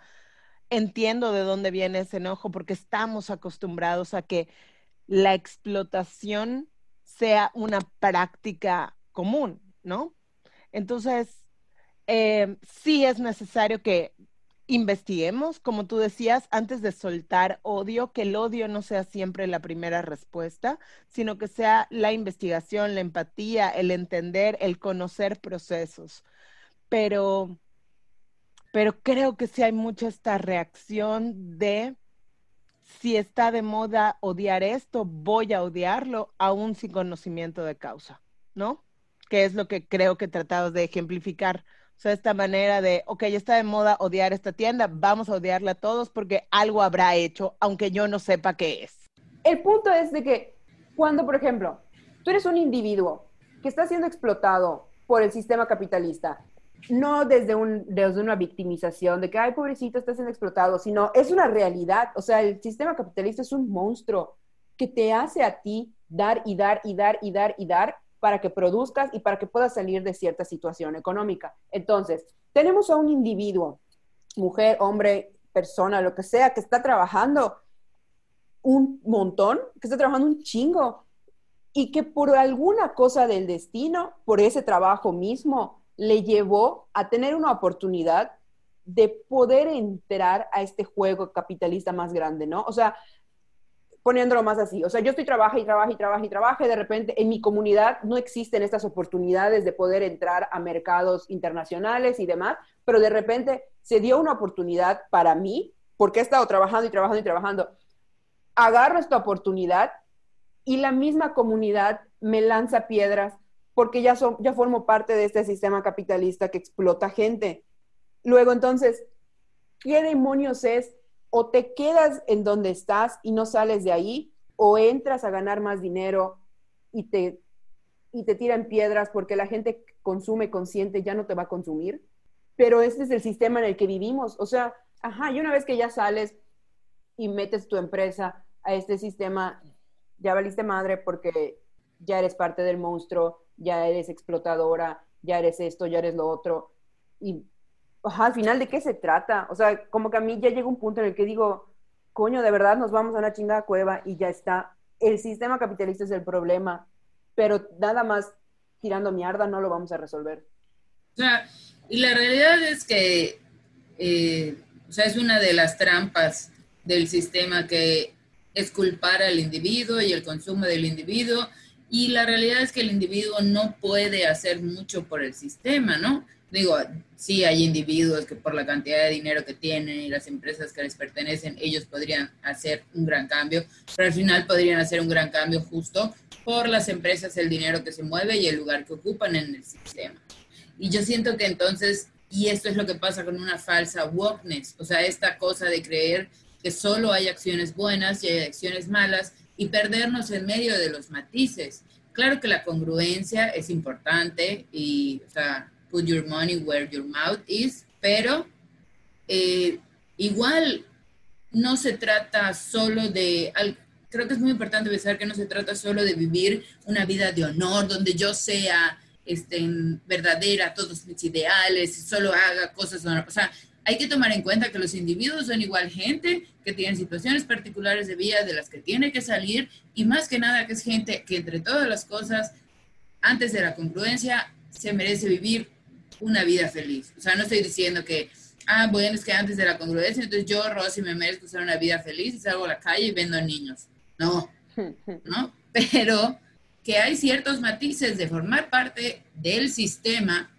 entiendo de dónde viene ese enojo porque estamos acostumbrados a que la explotación sea una práctica común, ¿no? Entonces, eh, sí es necesario que investiguemos, como tú decías, antes de soltar odio, que el odio no sea siempre la primera respuesta, sino que sea la investigación, la empatía, el entender, el conocer procesos. Pero pero creo que sí hay mucha esta reacción de si está de moda odiar esto, voy a odiarlo aún sin conocimiento de causa, ¿no? Que es lo que creo que tratado de ejemplificar. O sea, esta manera de, ok, está de moda odiar esta tienda, vamos a odiarla a todos porque algo habrá hecho, aunque yo no sepa qué es. El punto es de que cuando, por ejemplo, tú eres un individuo que está siendo explotado por el sistema capitalista no desde, un, desde una victimización de que, ay, pobrecito, estás siendo explotado, sino es una realidad. O sea, el sistema capitalista es un monstruo que te hace a ti dar y dar y dar y dar y dar para que produzcas y para que puedas salir de cierta situación económica. Entonces, tenemos a un individuo, mujer, hombre, persona, lo que sea, que está trabajando un montón, que está trabajando un chingo y que por alguna cosa del destino, por ese trabajo mismo, le llevó a tener una oportunidad de poder entrar a este juego capitalista más grande, ¿no? O sea, poniéndolo más así, o sea, yo estoy trabajando y trabajo y trabajo y trabajo y de repente en mi comunidad no existen estas oportunidades de poder entrar a mercados internacionales y demás, pero de repente se dio una oportunidad para mí, porque he estado trabajando y trabajando y trabajando. Agarro esta oportunidad y la misma comunidad me lanza piedras porque ya, ya formo parte de este sistema capitalista que explota gente. Luego, entonces, ¿qué demonios es? O te quedas en donde estás y no sales de ahí, o entras a ganar más dinero y te, y te tiran piedras porque la gente consume consciente ya no te va a consumir. Pero este es el sistema en el que vivimos. O sea, ajá, y una vez que ya sales y metes tu empresa a este sistema, ya valiste madre porque ya eres parte del monstruo, ya eres explotadora, ya eres esto, ya eres lo otro. Y al final, ¿de qué se trata? O sea, como que a mí ya llega un punto en el que digo, coño, de verdad nos vamos a una chingada cueva y ya está. El sistema capitalista es el problema, pero nada más tirando mierda no lo vamos a resolver. O sea, y la realidad es que, eh, o sea, es una de las trampas del sistema que es culpar al individuo y el consumo del individuo Y la realidad es que el individuo no puede hacer mucho por el sistema, ¿no? Digo, sí hay individuos que por la cantidad de dinero que tienen y las empresas que les pertenecen, ellos podrían hacer un gran cambio, pero al final podrían hacer un gran cambio justo por las empresas, el dinero que se mueve y el lugar que ocupan en el sistema. Y yo siento que entonces, y esto es lo que pasa con una falsa wokeness, o sea, esta cosa de creer que solo hay acciones buenas y hay acciones malas y perdernos en medio de los matices. Claro que la congruencia es importante y, o sea, put your money where your mouth is, pero eh, igual no se trata solo de, creo que es muy importante pensar que no se trata solo de vivir una vida de honor, donde yo sea este, verdadera, todos mis ideales, solo haga cosas, o sea, hay que tomar en cuenta que los individuos son igual gente que tienen situaciones particulares de vida de las que tiene que salir y más que nada que es gente que entre todas las cosas, antes de la congruencia, se merece vivir una vida feliz. O sea, no estoy diciendo que, ah, bueno, es que antes de la congruencia, entonces yo, Rosy, me merezco ser una vida feliz y salgo a la calle y vendo niños. No, ¿no? Pero que hay ciertos matices de formar parte del sistema,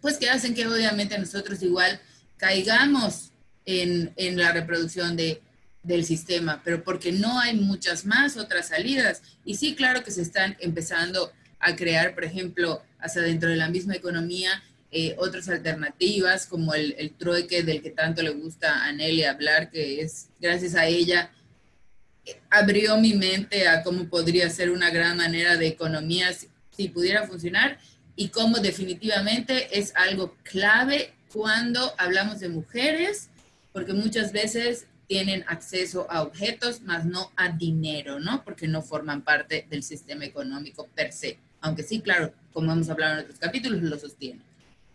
pues que hacen que obviamente nosotros igual caigamos en, en la reproducción de, del sistema, pero porque no hay muchas más otras salidas. Y sí, claro que se están empezando a crear, por ejemplo, hasta dentro de la misma economía, eh, otras alternativas, como el, el, trueque del que tanto le gusta a Nelly hablar, que es gracias a ella, abrió mi mente a cómo podría ser una gran manera de economía si, si pudiera funcionar y cómo definitivamente es algo clave cuando hablamos de mujeres, porque muchas veces tienen acceso a objetos, más no a dinero, ¿no? Porque no forman parte del sistema económico per se. Aunque sí, claro, como hemos hablado en otros capítulos, lo sostienen.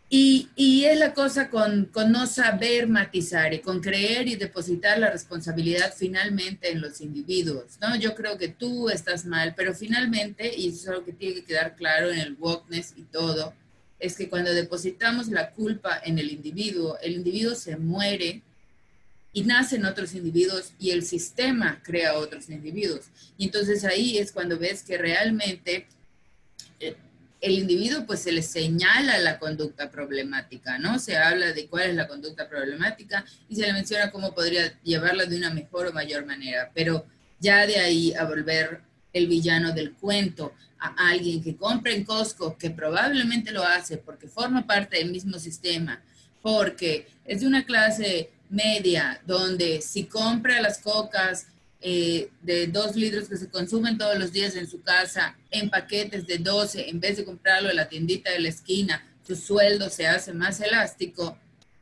Y, y, es la cosa con, con, no saber matizar y con creer y depositar la responsabilidad finalmente en los individuos, ¿no? Yo creo que tú estás mal, pero finalmente, y eso es algo que tiene que quedar claro en el wokeness y todo, es que cuando depositamos la culpa en el individuo, el individuo se muere y nacen otros individuos y el sistema crea otros individuos. Y entonces ahí es cuando ves que realmente eh, el individuo pues se le señala la conducta problemática, ¿no? Se habla de cuál es la conducta problemática y se le menciona cómo podría llevarla de una mejor o mayor manera, pero ya de ahí a volver el villano del cuento a alguien que compra en Costco, que probablemente lo hace porque forma parte del mismo sistema, porque es de una clase media donde si compra las cocas eh, de dos litros que se consumen todos los días en su casa en paquetes de 12, en vez de comprarlo en la tiendita de la esquina, su sueldo se hace más elástico.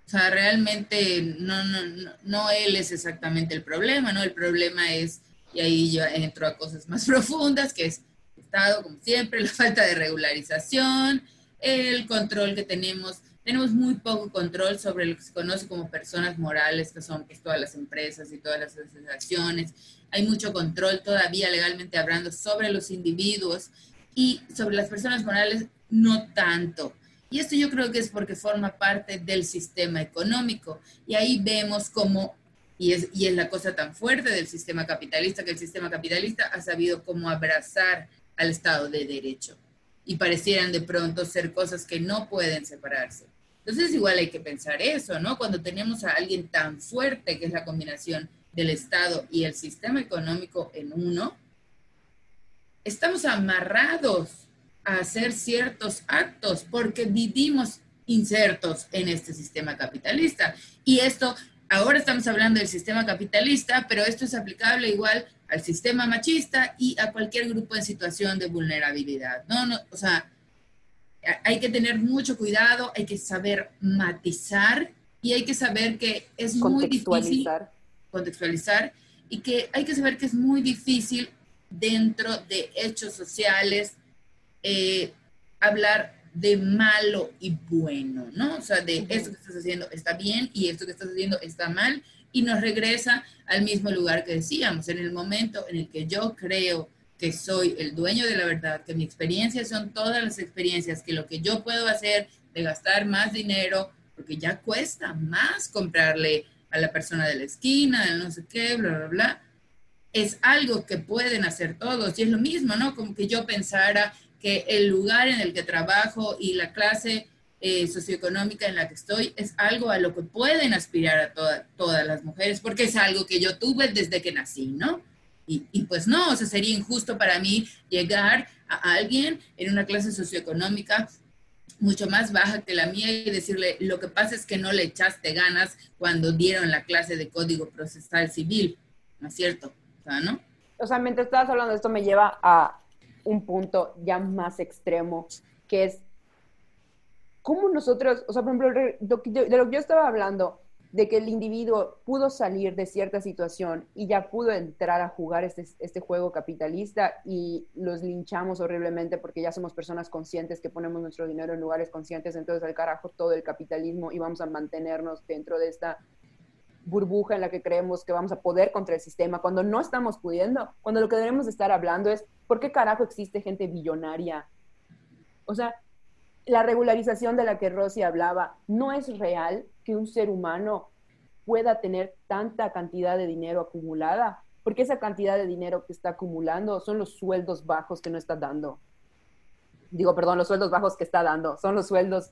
O sea, realmente no, no, no, no él es exactamente el problema, ¿no? El problema es, y ahí yo entro a cosas más profundas, que es Estado, como siempre, la falta de regularización, el control que tenemos tenemos muy poco control sobre lo que se conoce como personas morales, que son pues, todas las empresas y todas las asociaciones. Hay mucho control todavía legalmente hablando sobre los individuos y sobre las personas morales no tanto. Y esto yo creo que es porque forma parte del sistema económico. Y ahí vemos cómo, y es, y es la cosa tan fuerte del sistema capitalista, que el sistema capitalista ha sabido cómo abrazar al Estado de Derecho. Y parecieran de pronto ser cosas que no pueden separarse. Entonces igual hay que pensar eso, ¿no? Cuando tenemos a alguien tan fuerte que es la combinación del Estado y el sistema económico en uno, estamos amarrados a hacer ciertos actos porque vivimos insertos en este sistema capitalista. Y esto, ahora estamos hablando del sistema capitalista, pero esto es aplicable igual al sistema machista y a cualquier grupo en situación de vulnerabilidad. No, no, o sea, hay que tener mucho cuidado, hay que saber matizar y hay que saber que es muy difícil contextualizar y que hay que saber que es muy difícil dentro de hechos sociales eh, hablar de malo y bueno, ¿no? O sea, de esto que estás haciendo está bien y esto que estás haciendo está mal y nos regresa al mismo lugar que decíamos, en el momento en el que yo creo que soy el dueño de la verdad, que mi experiencia son todas las experiencias, que lo que yo puedo hacer de gastar más dinero, porque ya cuesta más comprarle a la persona de la esquina, no sé qué, bla, bla, bla. es algo que pueden hacer todos. Y es lo mismo, ¿no? Como que yo pensara que el lugar en el que trabajo y la clase eh, socioeconómica en la que estoy es algo a lo que pueden aspirar a todas las mujeres, porque es algo que yo tuve desde que nací, ¿no? Y, pues no, o sea, sería injusto para mí llegar a alguien en una clase socioeconómica mucho más baja que la mía y decirle, lo que pasa es que no le echaste ganas cuando dieron la clase de código procesal civil, ¿no es cierto? O sea, ¿no? O sea, mientras estabas hablando esto me lleva a un punto ya más extremo, que es cómo nosotros, o sea, por ejemplo, de lo que yo estaba hablando, de que el individuo pudo salir de cierta situación y ya pudo entrar a jugar este, este juego capitalista y los linchamos horriblemente porque ya somos personas conscientes que ponemos nuestro dinero en lugares conscientes, entonces al carajo todo el capitalismo y vamos a mantenernos dentro de esta burbuja en la que creemos que vamos a poder contra el sistema, cuando no estamos pudiendo, cuando lo que debemos estar hablando es, ¿por qué carajo existe gente billonaria? O sea, la regularización de la que Rosy hablaba, no es real que un ser humano pueda tener tanta cantidad de dinero acumulada, porque esa cantidad de dinero que está acumulando son los sueldos bajos que no está dando. Digo, perdón, los sueldos bajos que está dando, son los sueldos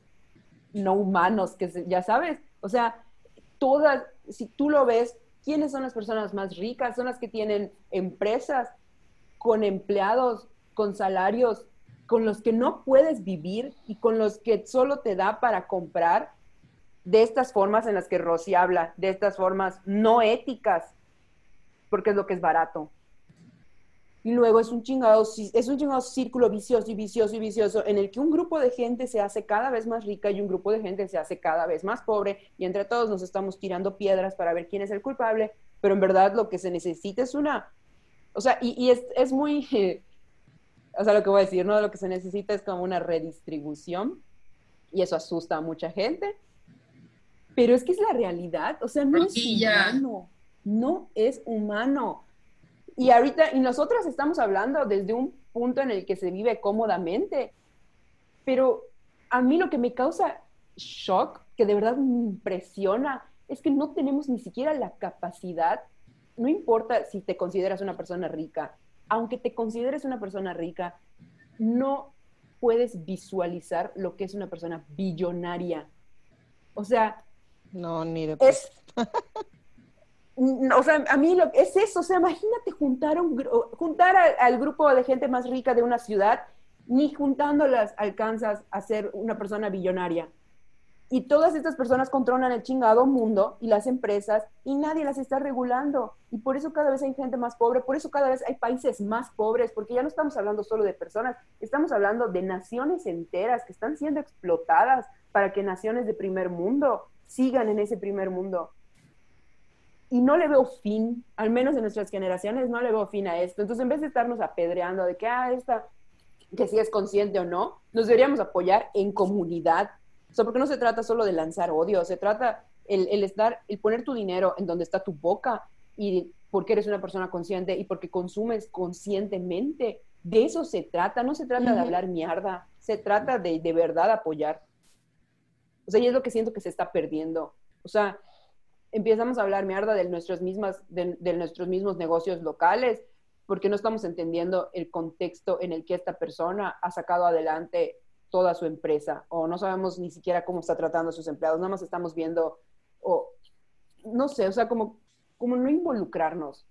no humanos que ya sabes, o sea, todas, si tú lo ves, ¿quiénes son las personas más ricas? Son las que tienen empresas con empleados, con salarios con los que no puedes vivir y con los que solo te da para comprar de estas formas en las que Rosy habla, de estas formas no éticas, porque es lo que es barato. Y luego es un chingado, es un chingado círculo vicioso y vicioso y vicioso en el que un grupo de gente se hace cada vez más rica y un grupo de gente se hace cada vez más pobre y entre todos nos estamos tirando piedras para ver quién es el culpable, pero en verdad lo que se necesita es una, o sea, y, es, es, muy, o sea, lo que voy a decir, ¿no? Lo que se necesita es como una redistribución y eso asusta a mucha gente. Pero es que es la realidad, o sea, no es humano, no es humano. Y ahorita, y nosotros estamos hablando desde un punto en el que se vive cómodamente, pero a mí lo que me causa shock, que de verdad me impresiona, es que no tenemos ni siquiera la capacidad, no importa si te consideras una persona rica, aunque te consideres una persona rica, no puedes visualizar lo que es una persona billonaria. O sea... No, ni de... Es, o sea, a mí lo, es eso, o sea, imagínate juntar, un, juntar al grupo de gente más rica de una ciudad, ni juntándolas alcanzas a ser una persona billonaria. Y todas estas personas controlan el chingado mundo y las empresas y nadie las está regulando. Y por eso cada vez hay gente más pobre, por eso cada vez hay países más pobres, porque ya no estamos hablando solo de personas, estamos hablando de naciones enteras que están siendo explotadas para que naciones de primer mundo sigan en ese primer mundo. Y no le veo fin, al menos en nuestras generaciones, no le veo fin a esto. Entonces, en vez de estarnos apedreando de que, ah, esta, que si es consciente o no, nos deberíamos apoyar en comunidad, o sea, porque no se trata solo de lanzar odio, se trata el, el estar, el poner tu dinero en donde está tu boca y porque eres una persona consciente y porque consumes conscientemente. De eso se trata, no se trata de hablar mierda, se trata de de verdad apoyar. O sea, y es lo que siento que se está perdiendo. O sea, empezamos a hablar mierda de nuestros, mismas, de, de nuestros mismos negocios locales porque no estamos entendiendo el contexto en el que esta persona ha sacado adelante toda su empresa o no sabemos ni siquiera cómo está tratando a sus empleados, nada más estamos viendo, o no sé, o sea, como, como no involucrarnos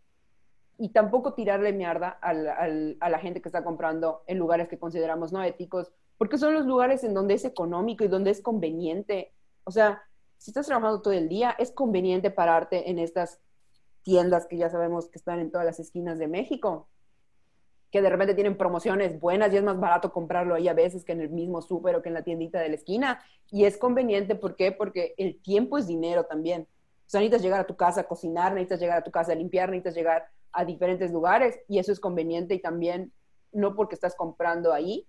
y tampoco tirarle mierda al, a la gente que está comprando en lugares que consideramos no éticos, porque son los lugares en donde es económico y donde es conveniente. O sea, si estás trabajando todo el día, es conveniente pararte en estas tiendas que ya sabemos que están en todas las esquinas de México que de repente tienen promociones buenas y es más barato comprarlo ahí a veces que en el mismo súper o que en la tiendita de la esquina. Y es conveniente, ¿por qué? Porque el tiempo es dinero también. O sea, necesitas llegar a tu casa a cocinar, necesitas llegar a tu casa a limpiar, necesitas llegar a diferentes lugares y eso es conveniente y también no porque estás comprando ahí,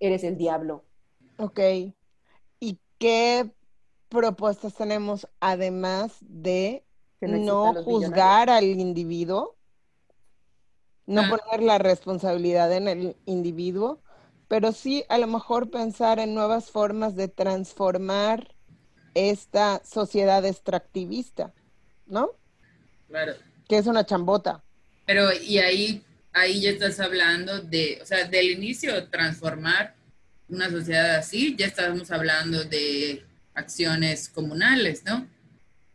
eres el diablo. Ok. ¿Y qué propuestas tenemos además de no juzgar al individuo? No ah. poner la responsabilidad en el individuo, pero sí a lo mejor pensar en nuevas formas de transformar esta sociedad extractivista, ¿no? Claro. Que es una chambota. Pero y ahí, ahí ya estás hablando de, o sea, del inicio, transformar una sociedad así, ya estamos hablando de acciones comunales, ¿no?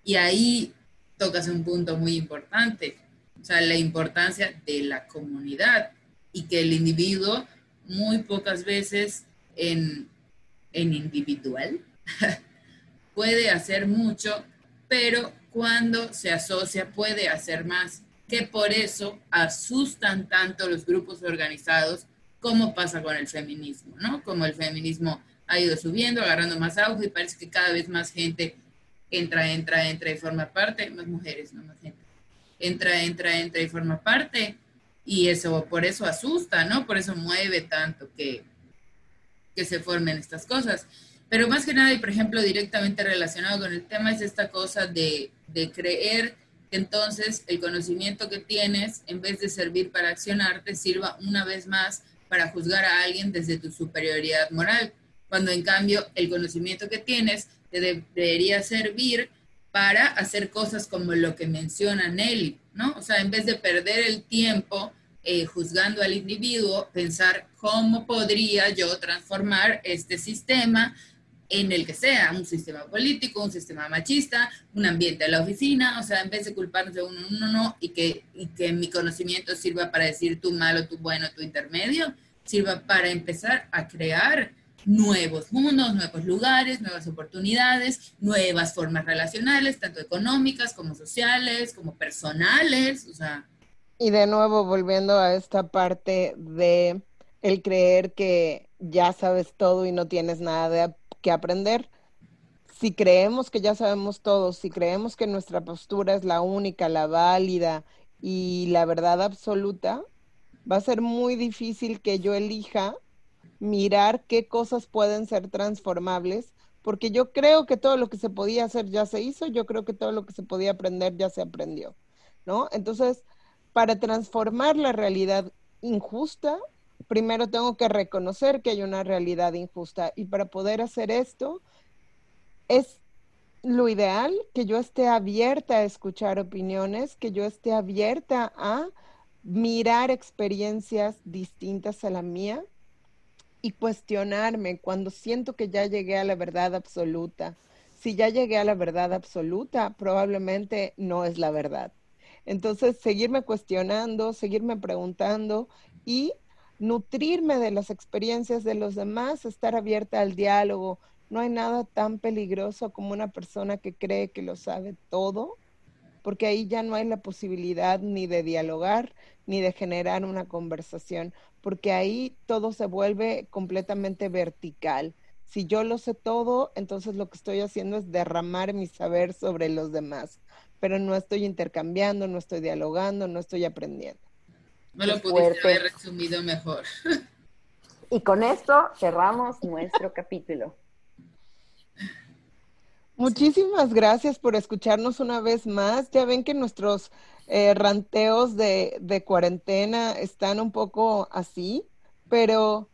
Y ahí tocas un punto muy importante, sea, la importancia de la comunidad y que el individuo muy pocas veces en, en individual puede hacer mucho, pero cuando se asocia puede hacer más, que por eso asustan tanto los grupos organizados como pasa con el feminismo, ¿no? Como el feminismo ha ido subiendo, agarrando más auge y parece que cada vez más gente entra, entra, entra y forma parte, más mujeres, no más gente, entra, entra, entra y forma parte y eso, por eso asusta, ¿no? Por eso mueve tanto que, que se formen estas cosas. Pero más que nada, y por ejemplo, directamente relacionado con el tema, es esta cosa de, de creer que entonces el conocimiento que tienes, en vez de servir para accionarte, sirva una vez más para juzgar a alguien desde tu superioridad moral, cuando en cambio el conocimiento que tienes te debería servir para hacer cosas como lo que menciona Nelly, ¿no? O sea, en vez de perder el tiempo eh, juzgando al individuo, pensar cómo podría yo transformar este sistema en el que sea, un sistema político, un sistema machista, un ambiente de la oficina, o sea, en vez de culparnos de uno, uno no, y que, y que mi conocimiento sirva para decir tú malo, tú bueno, tú intermedio, sirva para empezar a crear nuevos mundos, nuevos lugares, nuevas oportunidades, nuevas formas relacionales, tanto económicas como sociales, como personales, o sea. Y de nuevo, volviendo a esta parte de el creer que ya sabes todo y no tienes nada de que aprender. Si creemos que ya sabemos todo, si creemos que nuestra postura es la única, la válida y la verdad absoluta, va a ser muy difícil que yo elija mirar qué cosas pueden ser transformables, porque yo creo que todo lo que se podía hacer ya se hizo, yo creo que todo lo que se podía aprender ya se aprendió, ¿no? Entonces, para transformar la realidad injusta, primero tengo que reconocer que hay una realidad injusta y para poder hacer esto es lo ideal que yo esté abierta a escuchar opiniones, que yo esté abierta a mirar experiencias distintas a la mía y cuestionarme cuando siento que ya llegué a la verdad absoluta. Si ya llegué a la verdad absoluta, probablemente no es la verdad. Entonces, seguirme cuestionando, seguirme preguntando y nutrirme de las experiencias de los demás, estar abierta al diálogo. No hay nada tan peligroso como una persona que cree que lo sabe todo, porque ahí ya no hay la posibilidad ni de dialogar ni de generar una conversación, porque ahí todo se vuelve completamente vertical. Si yo lo sé todo, entonces lo que estoy haciendo es derramar mi saber sobre los demás, pero no estoy intercambiando, no estoy dialogando, no estoy aprendiendo. No lo pudiste haber resumido mejor. Y con esto cerramos nuestro capítulo. Muchísimas gracias por escucharnos una vez más. Ya ven que nuestros eh, ranteos de, de, cuarentena están un poco así, pero,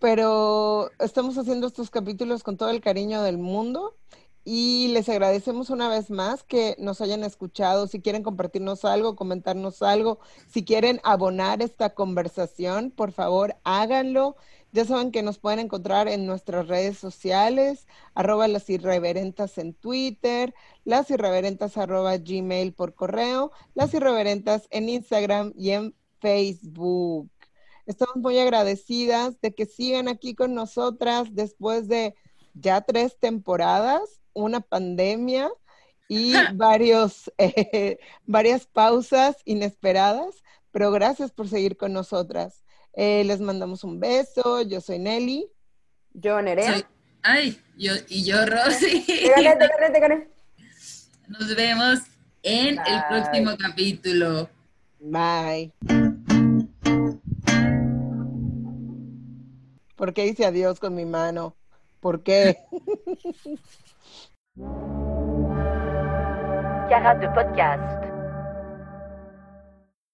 pero estamos haciendo estos capítulos con todo el cariño del mundo y les agradecemos una vez más que nos hayan escuchado. Si quieren compartirnos algo, comentarnos algo, si quieren abonar esta conversación, por favor, háganlo. Ya saben que nos pueden encontrar en nuestras redes sociales, arroba las irreverentas en Twitter, las irreverentas arroba gmail por correo, las irreverentas en Instagram y en Facebook. Estamos muy agradecidas de que sigan aquí con nosotras después de ya tres temporadas una pandemia y varios, eh, varias pausas inesperadas, pero gracias por seguir con nosotras. Eh, les mandamos un beso, yo soy Nelly. Yo Nerea. ay, yo, y yo Rosy. Nos vemos en el próximo capítulo. Bye. ¿Por qué hice adiós con mi mano? ¿Por qué? Carat de podcast.